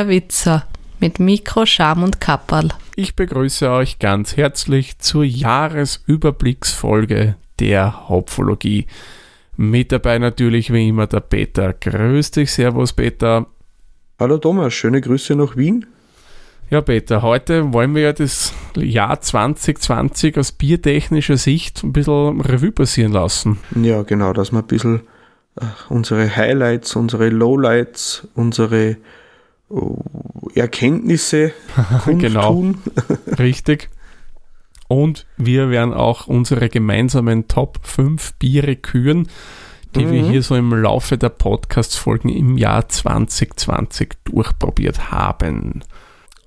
der Witzer mit Mikro, Scham und Kapperl. Ich begrüße euch ganz herzlich zur Jahresüberblicksfolge der Hopfologie. Mit dabei natürlich wie immer der Peter. Grüß dich, Servus Peter. Hallo Thomas, schöne Grüße nach Wien. Ja, Peter, heute wollen wir ja das Jahr 2020 aus biertechnischer Sicht ein bisschen Revue passieren lassen. Ja, genau, dass wir ein bisschen äh, unsere Highlights, unsere Lowlights, unsere uh, Erkenntnisse genau, tun. richtig. Und wir werden auch unsere gemeinsamen Top 5 Biere küren, die mhm. wir hier so im Laufe der Podcast-Folgen im Jahr 2020 durchprobiert haben.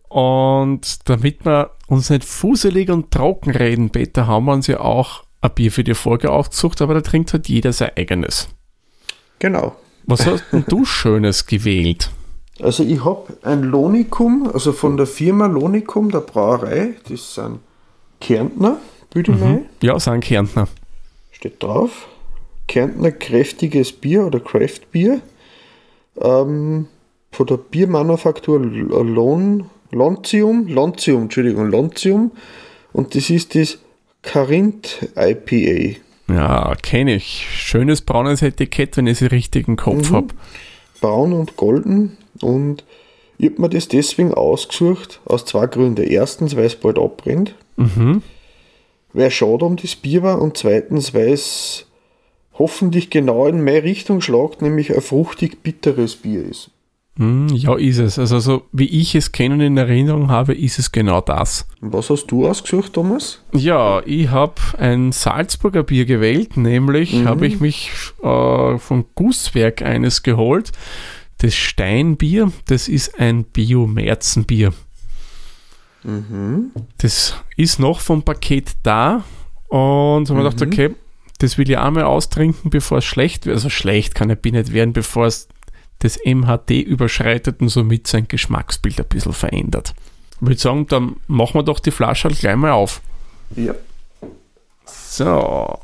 Und damit wir uns nicht fuselig und trocken reden, Peter, haben wir uns ja auch ein Bier für die Folge ausgesucht, aber da trinkt halt jeder sein eigenes. Genau. Was hast denn du Schönes gewählt? Also ich habe ein Lonicum, also von der Firma Lonicum, der Brauerei, das sind Kärntner, würde ich mhm. Ja, sind Kärntner. Steht drauf. Kärntner kräftiges Bier oder Craft-Bier. Ähm, von der Biermanufaktur Lon Lontium, Lontium, Entschuldigung, Lontium. Und das ist das Carinth IPA. Ja, kenne ich. Schönes braunes Etikett, wenn ich es richtig im Kopf mhm. habe. Braun und golden. Und ich habe mir das deswegen ausgesucht, aus zwei Gründen. Erstens, weil es bald abbrennt. Mhm. Weil es schade um das Bier war. Und zweitens, weil es hoffentlich genau in meine Richtung schlagt, nämlich ein fruchtig bitteres Bier ist. Hm, ja, ist es. Also, so wie ich es kennen in Erinnerung habe, ist es genau das. Was hast du ausgesucht, Thomas? Ja, ich habe ein Salzburger Bier gewählt, nämlich mhm. habe ich mich äh, von Gusswerk eines geholt. Das Steinbier, das ist ein Bio-Märzenbier. Mhm. Das ist noch vom Paket da und haben mhm. gedacht, okay, das will ich einmal austrinken, bevor es schlecht wird. Also schlecht kann Bier nicht werden, bevor es das MHD überschreitet und somit sein Geschmacksbild ein bisschen verändert. Ich würde sagen, dann machen wir doch die Flasche halt gleich mal auf. Ja. So.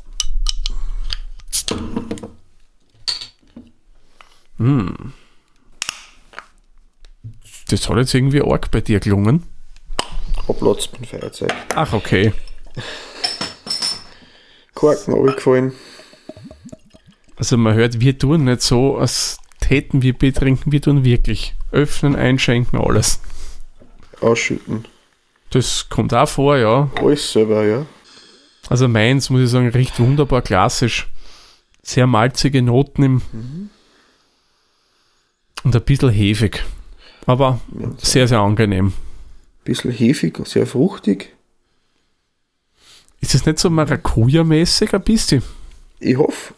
Hm. Das hat jetzt irgendwie arg bei dir gelungen. Platz beim Feuerzeug. Ach, okay. Korken runtergefallen. Also man hört, wir tun nicht so, als täten wir betrinken, wir tun wirklich. Öffnen, einschenken, alles. Ausschütten. Das kommt auch vor, ja. Alles selber, ja. Also meins, muss ich sagen, riecht wunderbar klassisch. Sehr malzige Noten im mhm. und ein bisschen hefig. Aber ja, sehr, sehr angenehm. Ein bisschen hefig, sehr fruchtig. Ist es nicht so Maracuja-mäßig ein bisschen? Ich hoffe.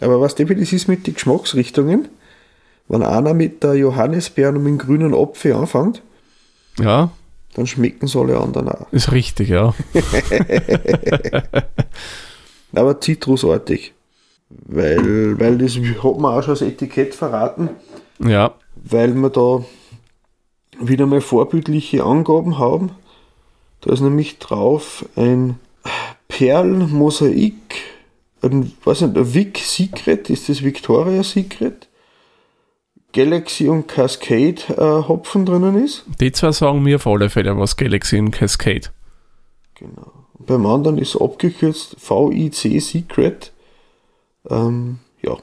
Aber was definitiv ist mit den Geschmacksrichtungen, wenn einer mit der Johannisbeeren und mit dem grünen Apfel anfängt, ja. dann schmecken sie alle anderen auch. Ist richtig, ja. Aber zitrusartig. Weil, weil das hat man auch schon das Etikett verraten. Ja. Weil wir da wieder mal vorbildliche Angaben haben. Da ist nämlich drauf ein Perlmosaik, ein, was nicht, ein Vic Secret, ist das Victoria Secret? Galaxy und Cascade äh, Hopfen drinnen ist. Die zwei sagen mir auf alle Fälle was Galaxy und Cascade. Genau. beim anderen ist abgekürzt VIC Secret. Ähm, ja.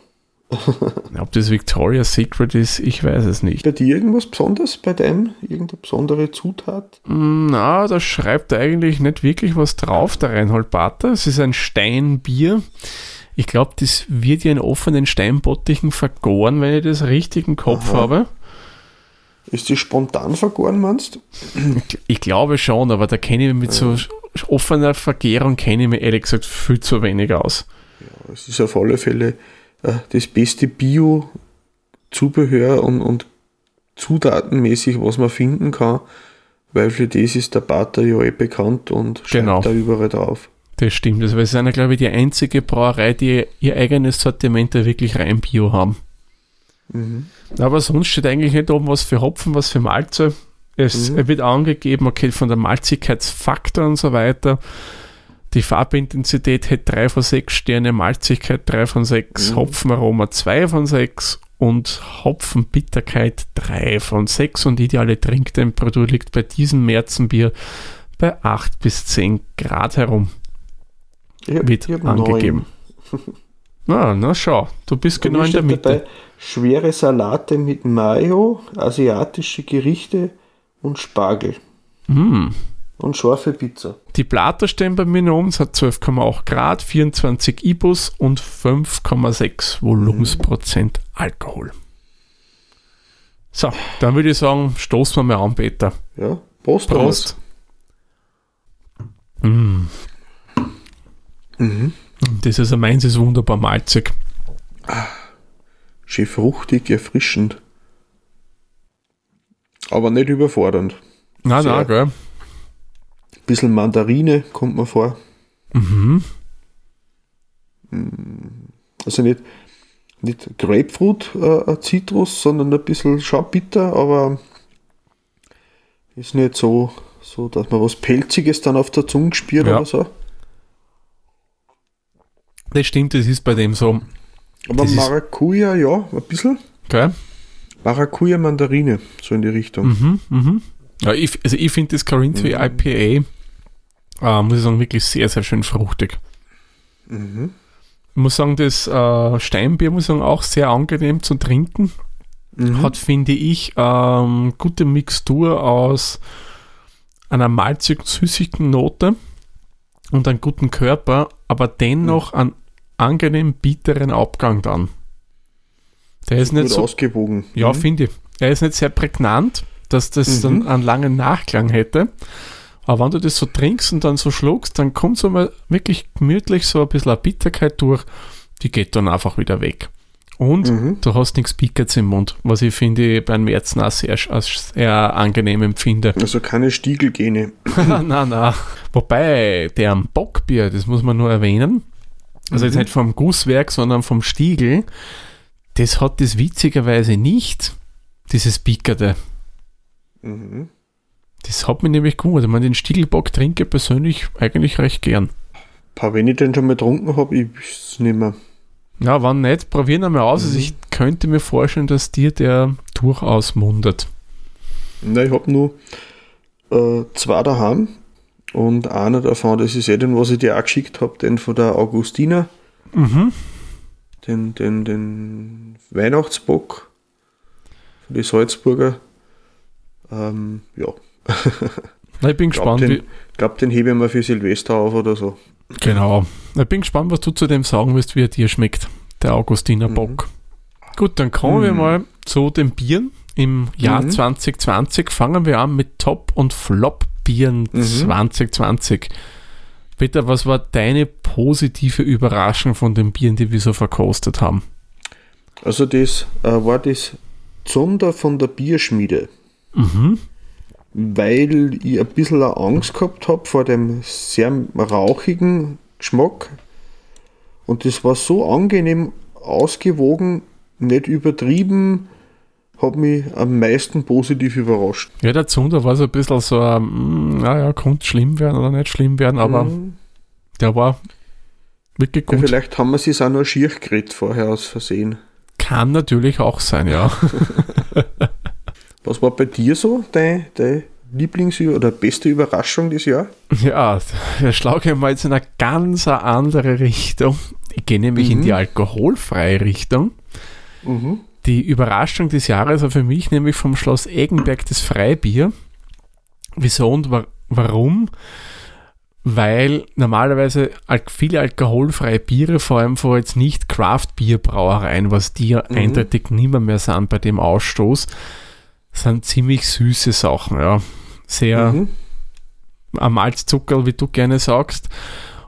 Ob das Victoria's Secret ist, ich weiß es nicht. Bei dir irgendwas Besonderes bei deinem? Irgendeine besondere Zutat? Na, da schreibt eigentlich nicht wirklich was drauf, der Reinhold Bater. Es ist ein Steinbier. Ich glaube, das wird ja in offenen Steinbottichen vergoren, wenn ich das richtig im Kopf Aha. habe. Ist die spontan vergoren, meinst du? Ich glaube schon, aber da kenne ich mich mit so offener Vergärung kenne ich mich ehrlich gesagt viel zu wenig aus. Ja, es ist auf alle Fälle äh, das beste Bio-Zubehör und, und zutatenmäßig, was man finden kann, weil für das ist der Bater ja eh bekannt und schreibt genau. da überall drauf. Das stimmt. Also wir sind, glaube ich, die einzige Brauerei, die ihr eigenes Sortiment da wirklich rein Bio haben. Mhm. Aber sonst steht eigentlich nicht oben was für Hopfen, was für Malze. Es mhm. wird angegeben, okay, von der Malzigkeitsfaktor und so weiter. Die Farbintensität hat 3 von 6 Sterne, Malzigkeit 3 von 6, mhm. Hopfenaroma 2 von 6 und Hopfenbitterkeit 3 von 6 und ideale Trinktemperatur liegt bei diesem Märzenbier bei 8 bis 10 Grad herum. Ich hab- Wird ich angegeben. Na, na schau, du bist genau in der Mitte. dabei, schwere Salate mit Mayo, asiatische Gerichte und Spargel. Mm. Und scharfe Pizza. Die Plater stehen bei mir noch um, es hat 12,8 Grad, 24 IBUs und 5,6 Volumensprozent Alkohol. So, dann würde ich sagen, stoßen wir mal an, Peter. Ja, Prost. Prost. Mm. Das ist meins ist wunderbar malzig. Schön fruchtig, erfrischend. Aber nicht überfordernd. Nein, Sehr. nein, gell? Bisschen Mandarine kommt mir vor. Mhm. Also nicht, nicht Grapefruit, äh, ein Zitrus, sondern ein bisschen schon bitter, aber ist nicht so, so, dass man was Pelziges dann auf der Zunge spürt Ja. oder so. Das stimmt, das ist bei dem so. Aber Das Maracuja, ja, ein bisschen. Gell? Maracuja Mandarine, so in die Richtung. Mhm, mhm. Ja, ich, also ich finde das Corinthian IPA, äh, muss ich sagen, wirklich sehr, sehr schön fruchtig. Mhm. Ich muss sagen, das äh, Steinbier muss ich sagen, auch sehr angenehm zu trinken. Mhm. Hat, finde ich, ähm, gute Mixtur aus einer malzigen, süßigen Note und einem guten Körper, aber dennoch einen angenehm bitteren Abgang dann. Der ist nicht Gut so ausgewogen. ja, Mhm. finde ich. Er ist nicht sehr prägnant, dass das Mhm. dann einen langen Nachklang hätte. Aber wenn du das so trinkst und dann so schluckst, dann kommt so mal wirklich gemütlich so ein bisschen eine Bitterkeit durch, die geht dann einfach wieder weg. Und Mhm. du hast nichts Pickets im Mund, was ich finde beim Märzen auch sehr, sehr angenehm empfinde. Also keine Stiegelgene. na, na. Wobei, der am Bockbier, das muss man nur erwähnen, also jetzt Mhm. nicht vom Gusswerk, sondern vom Stiegel, das hat das witzigerweise nicht, dieses Pickerte. Mhm. Das hat mich nämlich gewundert. Ich meine, den Stiegelbock trinke ich persönlich eigentlich recht gern. Paar, wenn ich den schon mal getrunken habe, ich es nicht mehr. Ja, wann nicht, probieren wir mal aus. Also Mhm. ich könnte mir vorstellen, dass dir der durchaus mundet. Na, ich habe nur äh, zwei daheim und einer davon, das ist eh den, was ich dir auch geschickt habe, den von der Augustina, Mhm. den, den, den Weihnachtsbock von die Salzburger. Ähm, ja, Na, ich bin ich glaube, gespannt, den, wie, glaub, den hebe ich mal für Silvester auf oder so. Genau. Ich bin gespannt, was du zu dem sagen wirst, wie er dir schmeckt, der Augustiner Mhm. Bock. Gut, dann kommen wir Mhm. mal zu den Bieren. Im Jahr Mhm. 2020 fangen wir an mit Top- und Flop-Bieren Mhm. 2020. Peter, was war deine positive Überraschung von den Bieren, die wir so verkostet haben? Also das äh, war das Zunder von der Bierschmiede, Mhm. weil ich ein bisschen Angst gehabt habe vor dem sehr rauchigen Geschmack. Und das war so angenehm ausgewogen, nicht übertrieben, hat mich am meisten positiv überrascht. Ja, der Zunder war so ein bisschen so, ähm, naja, konnte schlimm werden oder nicht schlimm werden, aber Mhm. der war wirklich ja, gut. vielleicht haben wir sich auch nur schier geredet vorher aus Versehen. Kann natürlich auch sein, ja. Was war bei dir so deine, deine Lieblings- oder beste Überraschung dieses Jahr? Ja, da schlage ich mal jetzt in eine ganz andere Richtung. Ich gehe nämlich in Mhm. die alkoholfreie Richtung. Mhm. Die Überraschung des Jahres war für mich nämlich vom Schloss Eggenberg das Freibier. Wieso und wa warum? Weil normalerweise al- viele alkoholfreie Biere, vor allem vor jetzt nicht Craft-Bier-Brauereien, was die ja Mhm. eindeutig nimmer mehr sind bei dem Ausstoß, sind ziemlich süße Sachen, ja. Sehr Mhm. am Malzzuckerl, wie du gerne sagst.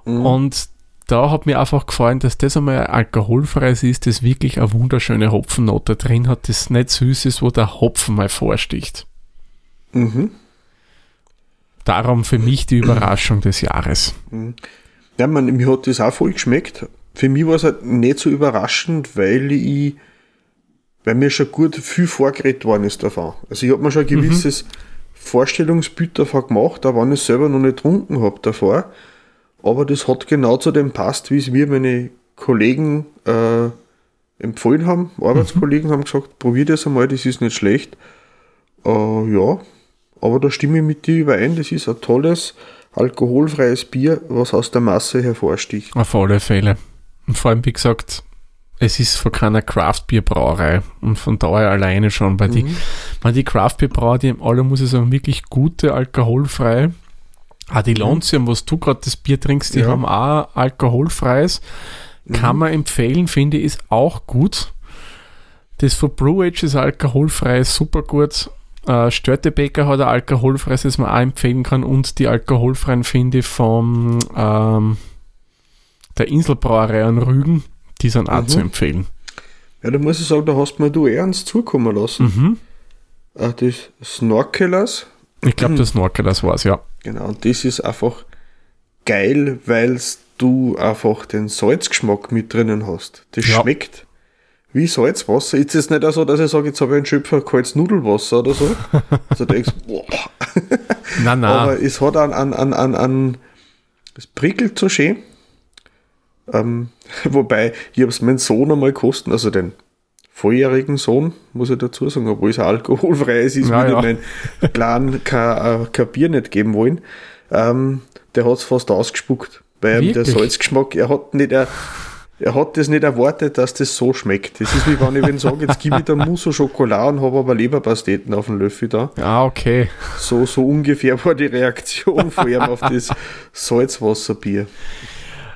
Mhm. Und da hat mir einfach gefallen, dass das einmal ein alkoholfreies ist, das wirklich eine wunderschöne Hopfennote drin hat, das nicht süß ist, wo der Hopfen mal vorsticht. Mhm. Darum für mich die Überraschung des Jahres. Ja, man, mir hat das auch voll geschmeckt. Für mich war es halt nicht so überraschend, weil ich, weil mir schon gut viel vorgeredet worden ist davon. Also ich habe mir schon ein gewisses Vorstellungsbild davon gemacht, auch wenn ich es selber noch nicht getrunken habe davor. Aber das hat genau zu dem passt, wie es mir meine Kollegen äh, empfohlen haben. Arbeitskollegen haben gesagt, probier das einmal, das ist nicht schlecht. Äh, ja, aber da stimme ich mit dir überein, das ist ein tolles, alkoholfreies Bier, was aus der Masse hervorsticht. Auf alle Fälle. Und vor allem, wie gesagt, es ist von keiner Craft-Bier-Brauerei und von daher alleine schon, weil die, Mhm. weil die Craft-Bier-Brauer, die alle, muss ich sagen, wirklich gute, alkoholfreie. Ah, die Lonzium, was du gerade das Bier trinkst, die Ja. haben auch alkoholfreies. Kann man empfehlen, finde ich, ist auch gut. Das von Brew Age ist alkoholfrei, super gut. Äh, Störtebeker hat ein alkoholfreies, das man auch empfehlen kann. Und die alkoholfreien finde ich vom ähm, der Inselbrauerei an Rügen, die sind auch Mhm. zu empfehlen. Ja, da muss ich sagen, da hast du mir du ernst zukommen lassen. Mhm. Äh, das Snorkelers, Ich glaube, das Snorkel, das war's, ja. genau, und das ist einfach geil, weil du einfach den Salzgeschmack mit drinnen hast. Das Ja. schmeckt wie Salzwasser. Ist es nicht so, dass ich sage, jetzt habe ich einen Schöpfer kaltes Nudelwasser oder so? Also denkst boah. Nein, nein. Aber es hat an, an, an, an, an es prickelt so schön. Ähm, wobei, ich habe es meinen Sohn einmal kosten, also den volljährigen Sohn, muss ich dazu sagen, obwohl es ein alkoholfreies ist, Ja, würde meinen Kleinen kein, äh, kein Bier nicht geben wollen. Ähm, der hat es fast ausgespuckt, weil ihm der? Salzgeschmack, er hat nicht, er, er hat das nicht erwartet, dass das so schmeckt. Das ist wie wenn ich wenn sage, jetzt gebe ich da Mousse au Chocolat und habe aber Leberpasteten auf dem Löffel da. ah, okay. So, so ungefähr war die Reaktion von ihm auf das Salzwasserbier.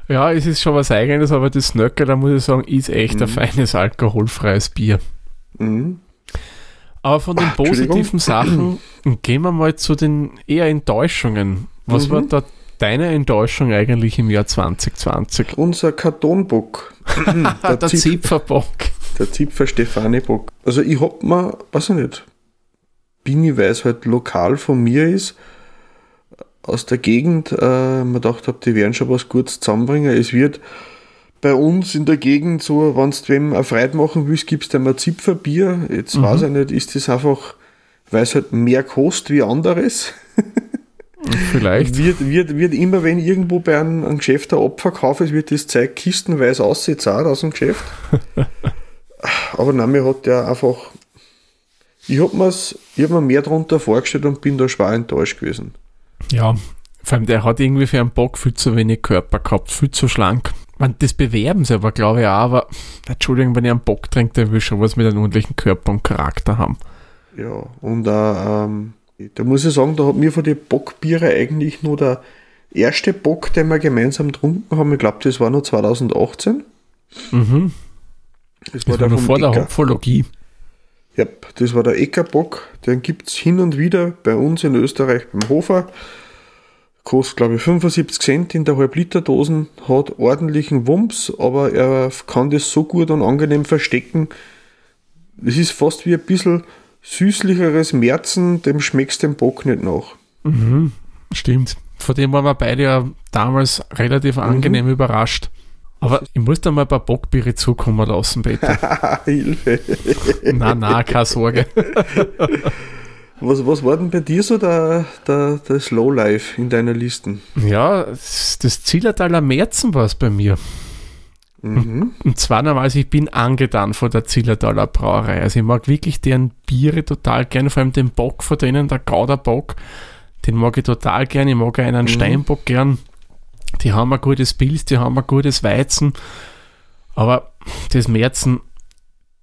Ja, es ist schon was Eigenes, aber das Snöcker, da muss ich sagen, ist echt ein Mhm. feines alkoholfreies Bier. Mhm. Aber von den positiven Sachen gehen wir mal zu den eher Enttäuschungen. Was Mhm. war da deine Enttäuschung eigentlich im Jahr 2020? Unser Kartonbock. der, Der Zip, Zipferbock. der Zipfer Stefani Bock. Also ich hab mir, weiß ich nicht, bin ich, weil es halt lokal von mir ist, aus der Gegend, äh, mir gedacht habe, die werden schon was Gutes zusammenbringen. Es wird bei uns in der Gegend so, wenn du wem eine Freude machen willst, gibst du ihm ein Zipferbier. Jetzt Mhm. weiß ich nicht, ist das einfach, weil es halt mehr kostet wie anderes? Vielleicht. Wird, wird, wird immer, wenn irgendwo bei einem, einem Geschäft ein Abverkauf ist, wird das Zeug kistenweise ausgezahlt aus dem Geschäft. Aber nein, mir hat der einfach. Ich habe hab mir mehr darunter vorgestellt und bin da schwer enttäuscht gewesen. Ja, vor allem der hat irgendwie für einen Bock viel zu wenig Körper gehabt, viel zu schlank. Man, das bewerben sie aber, glaube ich, auch, aber Entschuldigung, wenn ich einen Bock trinke, der will schon was mit einem ordentlichen Körper und Charakter haben. Ja, und äh, ähm, da muss ich sagen, da hat mir von den Bockbiere eigentlich nur der erste Bock, den wir gemeinsam getrunken haben, ich glaube, das war noch 2018. Mhm. Das Das war noch vom vor der Ecker. Hopfologie. Ja, das war der Eckerbock. Den gibt es hin und wieder bei uns in Österreich beim Hofer. Kostet, glaube ich, 75 Cent in der Halb-Liter-Dosen, hat ordentlichen Wumms, aber er kann das so gut und angenehm verstecken. Es ist fast wie ein bisschen süßlicheres Märzen, dem schmeckst den Bock nicht nach. Mhm. Stimmt. Von dem waren wir beide ja damals relativ angenehm überrascht. Aber ich muss da mal ein paar Bockbiere zukommen lassen, bitte. Hilfe. na, na, keine Sorge. Was, was war denn bei dir so der, der, der Slowlife in deiner Listen? Ja, das Zillertaler Märzen war es bei mir. Mhm. Und zwar normalerweise, ich bin angetan von der Zillertaler Brauerei. Also ich mag wirklich deren Biere total gerne, vor allem den Bock von denen, der Gauderbock. Den mag ich total gern. Ich mag einen Steinbock gern. Die haben ein gutes Pilz, die haben ein gutes Weizen. Aber das Märzen,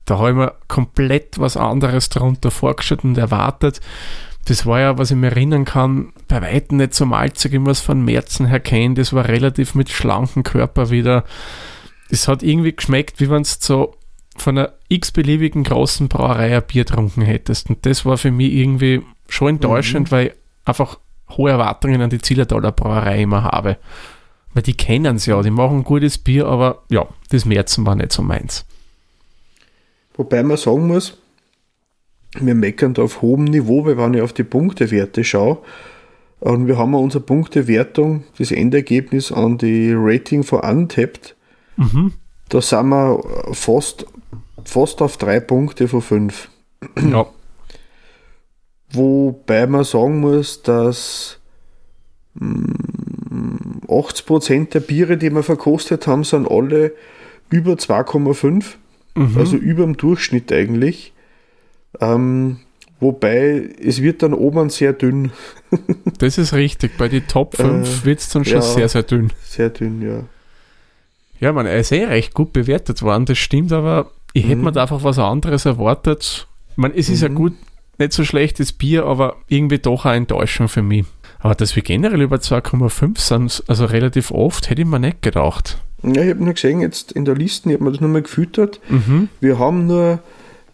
da habe ich mir komplett was anderes darunter vorgestellt und erwartet. Das war ja, was ich mir erinnern kann, bei Weitem nicht so malzig, wie man es von Märzen her kennt. Das war relativ mit schlankem Körper wieder. Es hat irgendwie geschmeckt, wie wenn du so von einer x-beliebigen großen Brauerei ein Bier getrunken hättest. Und das war für mich irgendwie schon enttäuschend, weil ich einfach hohe Erwartungen an die Zillertaler Brauerei immer habe. Weil die kennen es ja, die machen gutes Bier, aber ja, das Märzen war nicht so meins. Wobei man sagen muss, wir meckern da auf hohem Niveau, weil wenn ich auf die Punktewerte schaue, und wir haben unsere Punktewertung, das Endergebnis an die Rating von Untapped, Mhm. da sind wir fast, fast auf drei Punkte von fünf. Ja, Wobei man sagen muss, dass mm, 80% der Biere, die wir verkostet haben, sind alle über 2,5. Mhm. also über dem Durchschnitt eigentlich. Ähm, wobei es wird dann oben sehr dünn, Das ist richtig. Bei den Top 5 Äh, wird es dann schon ja. sehr, sehr dünn. sehr dünn, ja. Ja, man, er ist eh recht gut bewertet worden, das stimmt, aber ich hätte Mhm. mir da einfach was anderes erwartet. Ich meine, es ist ja Mhm. gut, nicht so schlechtes Bier, aber irgendwie doch eine Enttäuschung für mich. Aber dass wir generell über 2,5 sind, also relativ oft, hätte ich mir nicht gedacht. Ja, ich habe nur gesehen, jetzt in der Liste, ich habe mir das nochmal gefüttert. Mhm. Wir haben nur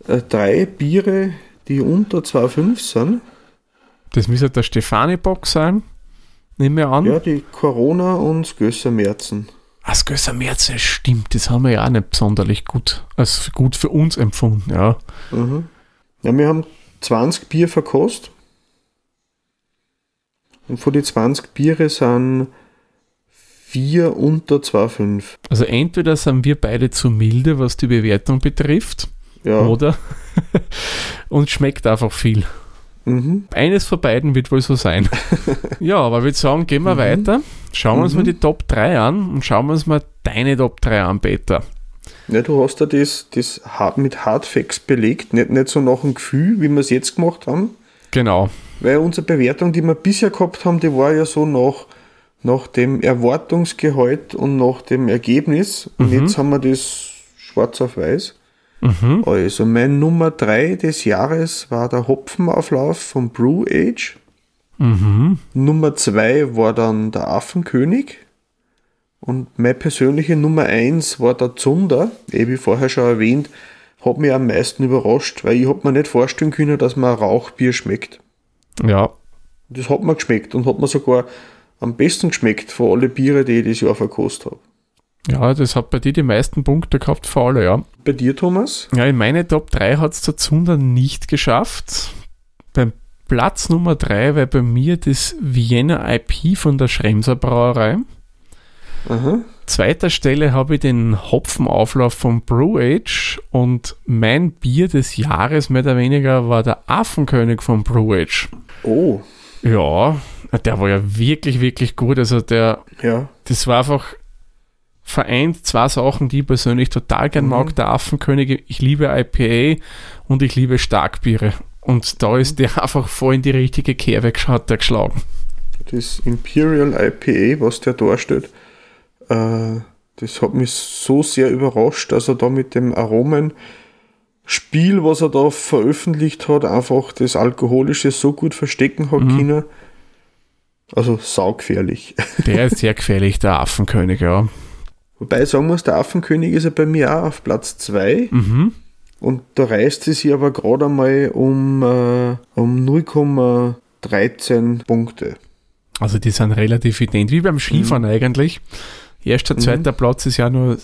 äh, drei Biere, die unter 2,5 sind. Das müsste der Stefani-Box sein, nehme ich an. Ja, die Corona und das Merzen. Das Gösser das stimmt, das haben wir ja auch nicht sonderlich gut, als gut für uns empfunden, ja. Mhm. Ja, wir haben 20 Bier verkostet. Und von den 20 Biere sind vier unter 2,5. Also entweder sind wir beide zu milde, was die Bewertung betrifft, Ja. oder uns schmeckt einfach viel. Mhm. Eines von beiden wird wohl so sein. ja, aber ich würde sagen, gehen wir Mhm. weiter. Schauen wir uns Mhm. mal die Top 3 an und schauen wir uns mal deine Top 3 an, Peter. Ja, du hast ja das, das mit Hardfacts belegt, nicht, nicht so nach dem Gefühl, wie wir es jetzt gemacht haben. Genau. Weil unsere Bewertung, die wir bisher gehabt haben, die war ja so nach, nach dem Erwartungsgehalt und nach dem Ergebnis. Und Mhm. jetzt haben wir das schwarz auf weiß. Mhm. Also mein Nummer 3 des Jahres war der Hopfenauflauf von Brew Age. Mhm. Nummer 2 war dann der Affenkönig. Und meine persönliche Nummer 1 war der Zunder. Eh wie vorher schon erwähnt, hat mich am meisten überrascht, weil ich hab mir nicht vorstellen können, dass man Rauchbier schmeckt. Ja, Das hat mir geschmeckt und hat mir sogar am besten geschmeckt von alle Biere, die ich das Jahr verkostet habe. ja, das hat bei dir die meisten Punkte gehabt für alle, ja. Bei dir, Thomas? Ja, in meine Top 3 hat es der Zunder nicht geschafft. Beim Platz Nummer 3 war bei mir das Vienna IP von der Schremser Brauerei. Aha. Zweiter Stelle habe ich den Hopfenauflauf von Brew Age und mein Bier des Jahres mehr oder weniger war der Affenkönig von Brew Age. Oh, Ja, der war ja wirklich, wirklich gut. Also der, ja. das war einfach vereint zwei Sachen, die ich persönlich total gern Mhm. mag. Der Affenkönig, ich liebe IPA und ich liebe Starkbiere. Und da ist der einfach voll in die richtige Kerbe hat geschlagen. Das Imperial IPA, was der darstellt, äh, das hat mich so sehr überrascht, dass er da mit dem Aromen Spiel, was er da veröffentlicht hat, einfach das Alkoholische so gut verstecken hat Mhm. können. Also saugefährlich. Der ist sehr gefährlich, der Affenkönig, ja. Wobei sagen muss, der Affenkönig ist ja bei mir auch auf Platz 2 Mhm. und da reißt es sich aber gerade einmal um, äh, um 0,13 Punkte. Also die sind relativ ident, wie beim Skifahren eigentlich. Erster, Mhm. zweiter Platz ist ja nur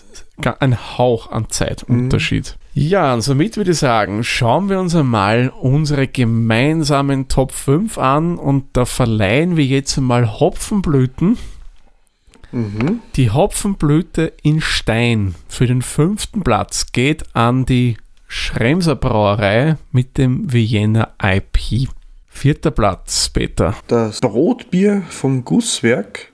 ein Hauch an Zeitunterschied. Ja, und somit würde ich sagen, schauen wir uns einmal unsere gemeinsamen Top 5 an und da verleihen wir jetzt einmal Hopfenblüten. Mhm. Die Hopfenblüte in Stein für den fünften Platz geht an die Schremser Brauerei mit dem Vienna IP. Vierter Platz, Peter. Das Brotbier vom Gusswerk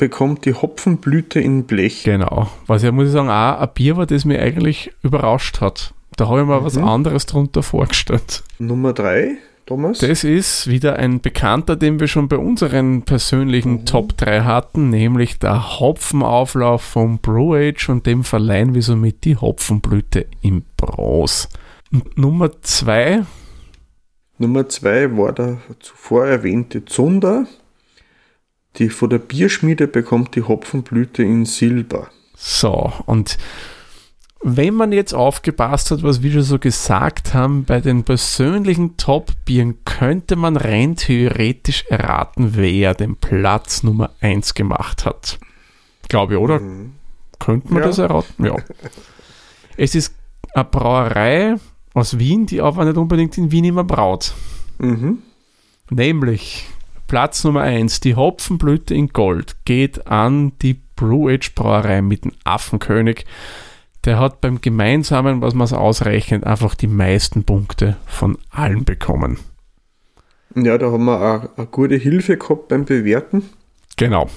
bekommt die Hopfenblüte in Blech. Genau. Was ja, muss ich sagen, auch ein Bier war, das mich eigentlich überrascht hat. Da habe ich mir was Mhm. anderes drunter vorgestellt. Nummer 3, Thomas. Das ist wieder ein Bekannter, den wir schon bei unseren persönlichen Mhm. Top 3 hatten, nämlich der Hopfenauflauf vom Brew Age und dem verleihen wir somit die Hopfenblüte im Bros. Und Nummer 2, Nummer 2 war der zuvor erwähnte Zunder. Die von der Bierschmiede bekommt die Hopfenblüte in Silber. so, und wenn man jetzt aufgepasst hat, was wir schon so gesagt haben, bei den persönlichen Top-Bieren könnte man rein theoretisch erraten, wer den Platz Nummer 1 gemacht hat. Glaube ich, oder? Mhm. Könnte man Ja. das erraten? Ja. Es ist eine Brauerei aus Wien, die aber nicht unbedingt in Wien immer braut. Mhm. Nämlich Platz Nummer 1, die Hopfenblüte in Gold, geht an die Brew Age Brauerei mit dem Affenkönig. Der hat beim gemeinsamen, was man es ausrechnet, einfach die meisten Punkte von allen bekommen. Ja, da haben wir auch eine gute Hilfe gehabt beim Bewerten. Genau.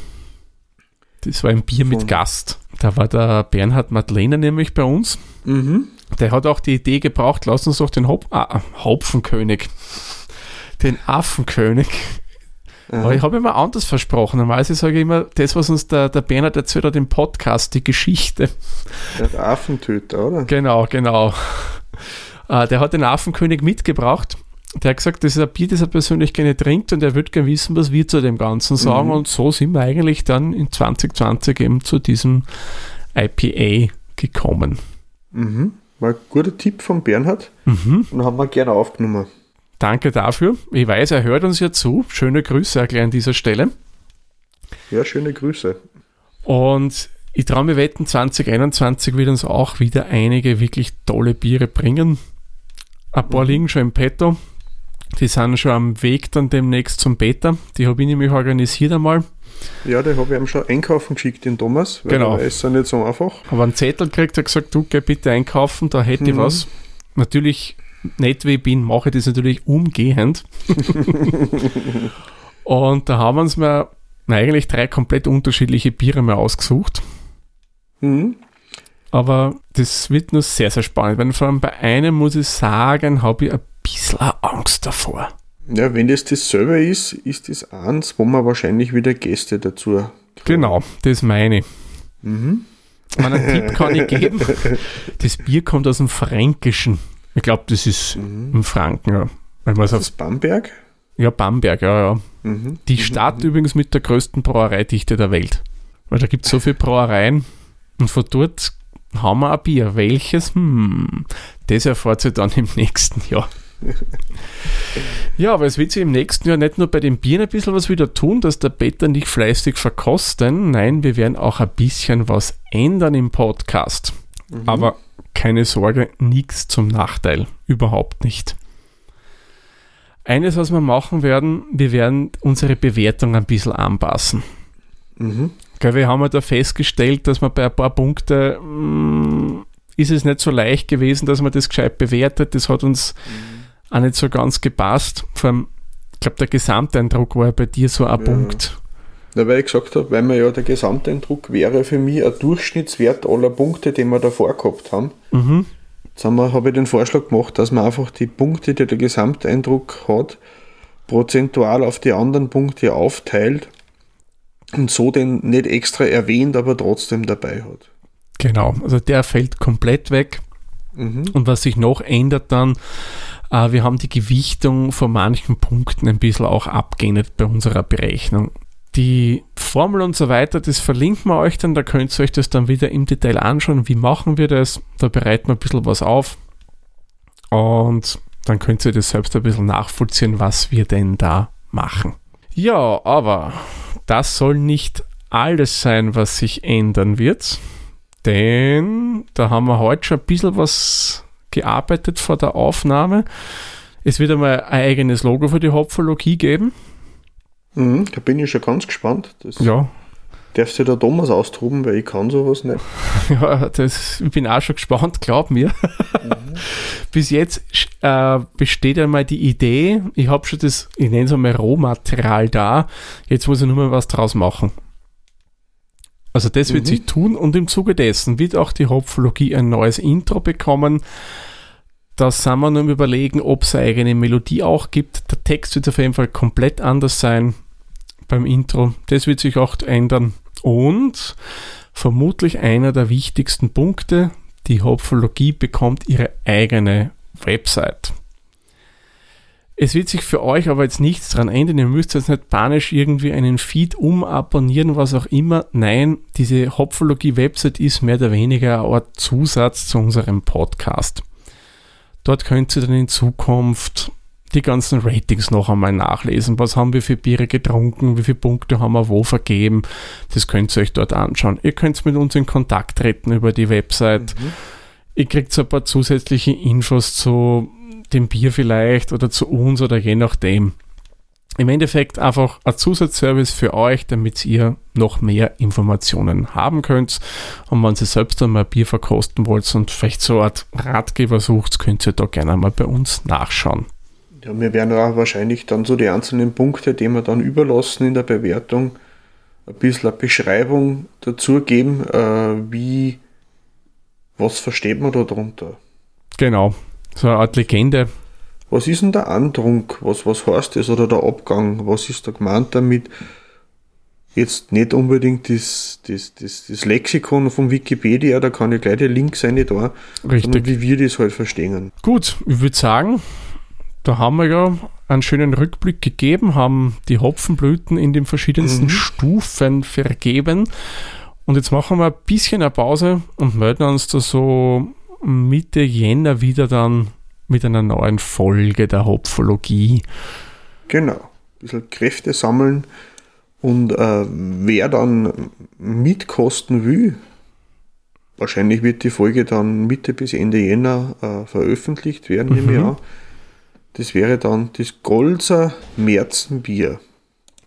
Das war ein Bier mit Gast. Da war der Bernhard Madlener nämlich bei uns. Mhm. Der hat auch die Idee gebraucht, lass uns doch den Hop ah, Hopfenkönig, den Affenkönig. Aber ich habe immer anders versprochen. Normalerweise sage ich immer, das, was uns der, der Bernhard erzählt hat im Podcast, die Geschichte. Der Affentöter, oder? Genau, genau. Äh, der hat den Affenkönig mitgebracht. Der hat gesagt, das ist ein Bier, das er persönlich gerne trinkt und er würde gerne wissen, was wir zu dem Ganzen sagen. Mhm. Und so sind wir eigentlich dann in 2020 eben zu diesem IPA gekommen. Mhm. War ein guter Tipp von Bernhard Mhm. und haben wir gerne aufgenommen. Danke dafür. Ich weiß, er hört uns ja zu. Schöne Grüße auch gleich an dieser Stelle. Ja, schöne Grüße. Und ich traue mir wetten, 2021 wird uns auch wieder einige wirklich tolle Biere bringen. Ein paar liegen schon im Petto. Die sind schon am Weg dann demnächst zum Beta. Die habe ich nämlich organisiert einmal. Ja, da habe ich ihm schon einkaufen geschickt, den Thomas. Weil Genau. der ist ja nicht so einfach. Habe einen Zettel gekriegt, hat gesagt, du geh bitte einkaufen, da hätte ich Mhm. was. Natürlich, nicht wie ich bin, mache ich das natürlich umgehend. Und da haben wir uns mal na, eigentlich drei komplett unterschiedliche Biere mal ausgesucht. Mhm. Aber das wird nur sehr, sehr spannend. Weil vor allem bei einem muss ich sagen, habe ich ein bisschen Angst davor. Ja, wenn das dasselbe ist, ist das eins, wo man wahrscheinlich wieder Gäste dazu. Genau, das meine ich. Mhm. Meinen Tipp kann ich geben. Das Bier kommt aus dem Fränkischen. Ich glaube, das ist im Franken, ja. Wenn es Das ist Bamberg. Ja, Bamberg, ja, ja. Mhm. Die Stadt übrigens mit der größten Brauereidichte der Welt. Weil da gibt es so viele Brauereien und von dort haben wir ein Bier. Welches? Hm, das erfahrt ihr dann im nächsten Jahr. ja, aber es wird sich im nächsten Jahr nicht nur bei den Bieren ein bisschen was wieder tun, dass der Peter nicht fleißig verkosten. Nein, wir werden auch ein bisschen was ändern im Podcast. Aber keine Sorge, nichts zum Nachteil. Überhaupt nicht. Eines, was wir machen werden, wir werden unsere Bewertung ein bisschen anpassen. Mhm. Wir haben ja da festgestellt, dass man bei ein paar Punkten mm, ist es nicht so leicht gewesen, dass man das gescheit bewertet. Das hat uns auch nicht so ganz gepasst. Vor allem, ich glaube, der Gesamteindruck war ja bei dir so ein Ja. Punkt. Ja, weil ich gesagt habe, weil mir ja der Gesamteindruck wäre für mich ein Durchschnittswert aller Punkte, die wir davor gehabt haben. Mhm. Jetzt haben wir- habe ich den Vorschlag gemacht, dass man einfach die Punkte, die der Gesamteindruck hat, prozentual auf die anderen Punkte aufteilt und so den nicht extra erwähnt, aber trotzdem dabei hat. Genau, also der fällt komplett weg. Mhm. Und was sich noch ändert dann, äh, wir haben die Gewichtung von manchen Punkten ein bisschen auch abgeändert bei unserer Berechnung. Die Formel und so weiter, das verlinken wir euch dann, da könnt ihr euch das dann wieder im Detail anschauen. Wie machen wir das? Da bereiten wir ein bisschen was auf und dann könnt ihr das selbst ein bisschen nachvollziehen, was wir denn da machen. Ja, aber das soll nicht alles sein, was sich ändern wird. Denn da haben wir heute schon ein bisschen was gearbeitet vor der Aufnahme. Es wird einmal ein eigenes Logo für die Hopfologie geben. Mhm. Da bin ich schon ganz gespannt. Das Ja, darf sich der Thomas austoben, weil ich kann sowas nicht. ja das, ich bin auch schon gespannt, glaub mir. Bis jetzt äh, besteht einmal die Idee, ich habe schon das, ich nenne es einmal Rohmaterial da, jetzt muss ich nur mal was draus machen. Also das wird Mhm. sich tun und im Zuge dessen wird auch die Hopfologie ein neues Intro bekommen. Da sind wir nur am überlegen, ob es eine eigene Melodie auch gibt. Der Text wird auf jeden Fall komplett anders sein beim Intro. Das wird sich auch ändern. Und vermutlich einer der wichtigsten Punkte, die Hopfologie bekommt ihre eigene Website. Es wird sich für euch aber jetzt nichts dran ändern. Ihr müsst jetzt nicht panisch irgendwie einen Feed umabonnieren, was auch immer. Nein, diese Hopfologie-Website ist mehr oder weniger Art Zusatz zu unserem Podcast. Dort könnt ihr dann in Zukunft die ganzen Ratings noch einmal nachlesen. Was haben wir für Biere getrunken? Wie viele Punkte haben wir wo vergeben? Das könnt ihr euch dort anschauen. Ihr könnt mit uns in Kontakt treten über die Website. Ihr kriegt so ein paar zusätzliche Infos zu dem Bier vielleicht oder zu uns oder je nachdem. Im Endeffekt einfach ein Zusatzservice für euch, damit ihr noch mehr Informationen haben könnt. Und wenn ihr selbst einmal Bier verkosten wollt und vielleicht so eine Art Ratgeber sucht, könnt ihr da gerne mal bei uns nachschauen. Ja, wir werden auch wahrscheinlich dann so die einzelnen Punkte, die wir dann überlassen in der Bewertung, ein bisschen eine Beschreibung dazu geben, äh, wie, was versteht man da drunter? Genau, so eine Art Legende. Was ist denn der Andrunk? Was, was heißt das? Oder der Abgang? Was ist da gemeint damit? Jetzt nicht unbedingt das, das, das, das Lexikon von Wikipedia, da kann ich gleich die Links rein da, Richtig. sondern wie wir das halt verstehen. Gut, ich würde sagen, da haben wir ja einen schönen Rückblick gegeben, haben die Hopfenblüten in den verschiedensten Mhm. Stufen vergeben. Und jetzt machen wir ein bisschen eine Pause und melden uns da so Mitte Jänner wieder dann mit einer neuen Folge der Hopfologie. Genau. Ein bisschen Kräfte sammeln. Und äh, wer dann mitkosten will, wahrscheinlich wird die Folge dann Mitte bis Ende Jänner äh, veröffentlicht werden, nehme ich Mhm. an. Das wäre dann das Golzer Märzenbier.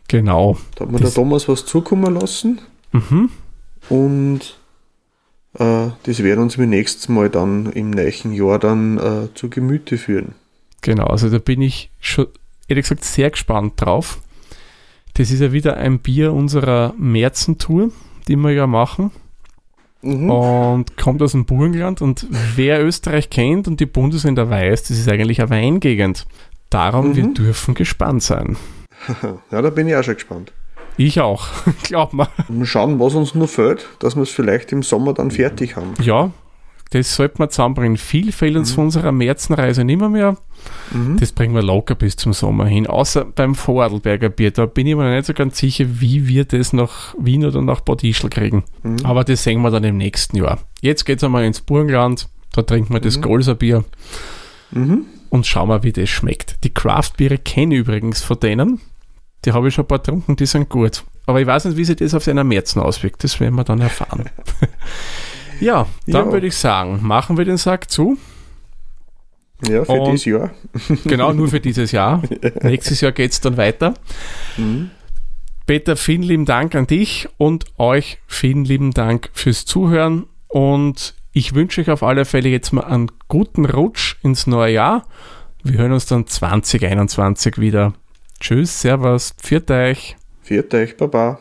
Genau. Da hat mir Das- der Thomas was zukommen lassen Mhm. und äh, das werden uns wir nächstes Mal dann im nächsten Jahr dann äh, zu Gemüte führen. Genau, also da bin ich schon ehrlich gesagt sehr gespannt drauf. Das ist ja wieder ein Bier unserer Märzentour, die wir ja machen. Mhm. und kommt aus dem Burgenland. Und wer Österreich kennt und die Bundesländer weiß, das ist eigentlich eine Weingegend. Darum, Mhm. wir dürfen gespannt sein. Ja, da bin ich auch schon gespannt. Ich auch, glaub mal. Mal schauen, was uns noch fehlt, dass wir es vielleicht im Sommer dann fertig haben. Ja, das sollten wir zusammenbringen. Viel fehlt uns von unserer Märzenreise nicht mehr, mehr. Mhm. Das bringen wir locker bis zum Sommer hin. Außer beim Vorarlberger Bier. Da bin ich mir noch nicht so ganz sicher, wie wir das nach Wien oder nach Bad Ischl kriegen. Mhm. Aber das sehen wir dann im nächsten Jahr. Jetzt geht es einmal ins Burgenland. Da trinken wir das Mhm. Golser Bier. Mhm. und schauen wir, wie das schmeckt. Die Craft-Biere kenne ich übrigens von denen. Die habe ich schon ein paar getrunken, die sind gut. Aber ich weiß nicht, wie sich das auf seiner Märzen auswirkt. Das werden wir dann erfahren. ja, dann Ja. würde ich sagen, machen wir den Sack zu. Ja, für Und- dieses Jahr. Genau, nur für dieses Jahr. Nächstes Jahr geht es dann weiter. Mhm. Peter, vielen lieben Dank an dich und euch vielen lieben Dank fürs Zuhören. Und ich wünsche euch auf alle Fälle jetzt mal einen guten Rutsch ins neue Jahr. Wir hören uns dann 2021 wieder. Tschüss, Servus, pfiat euch. Viert euch, Baba.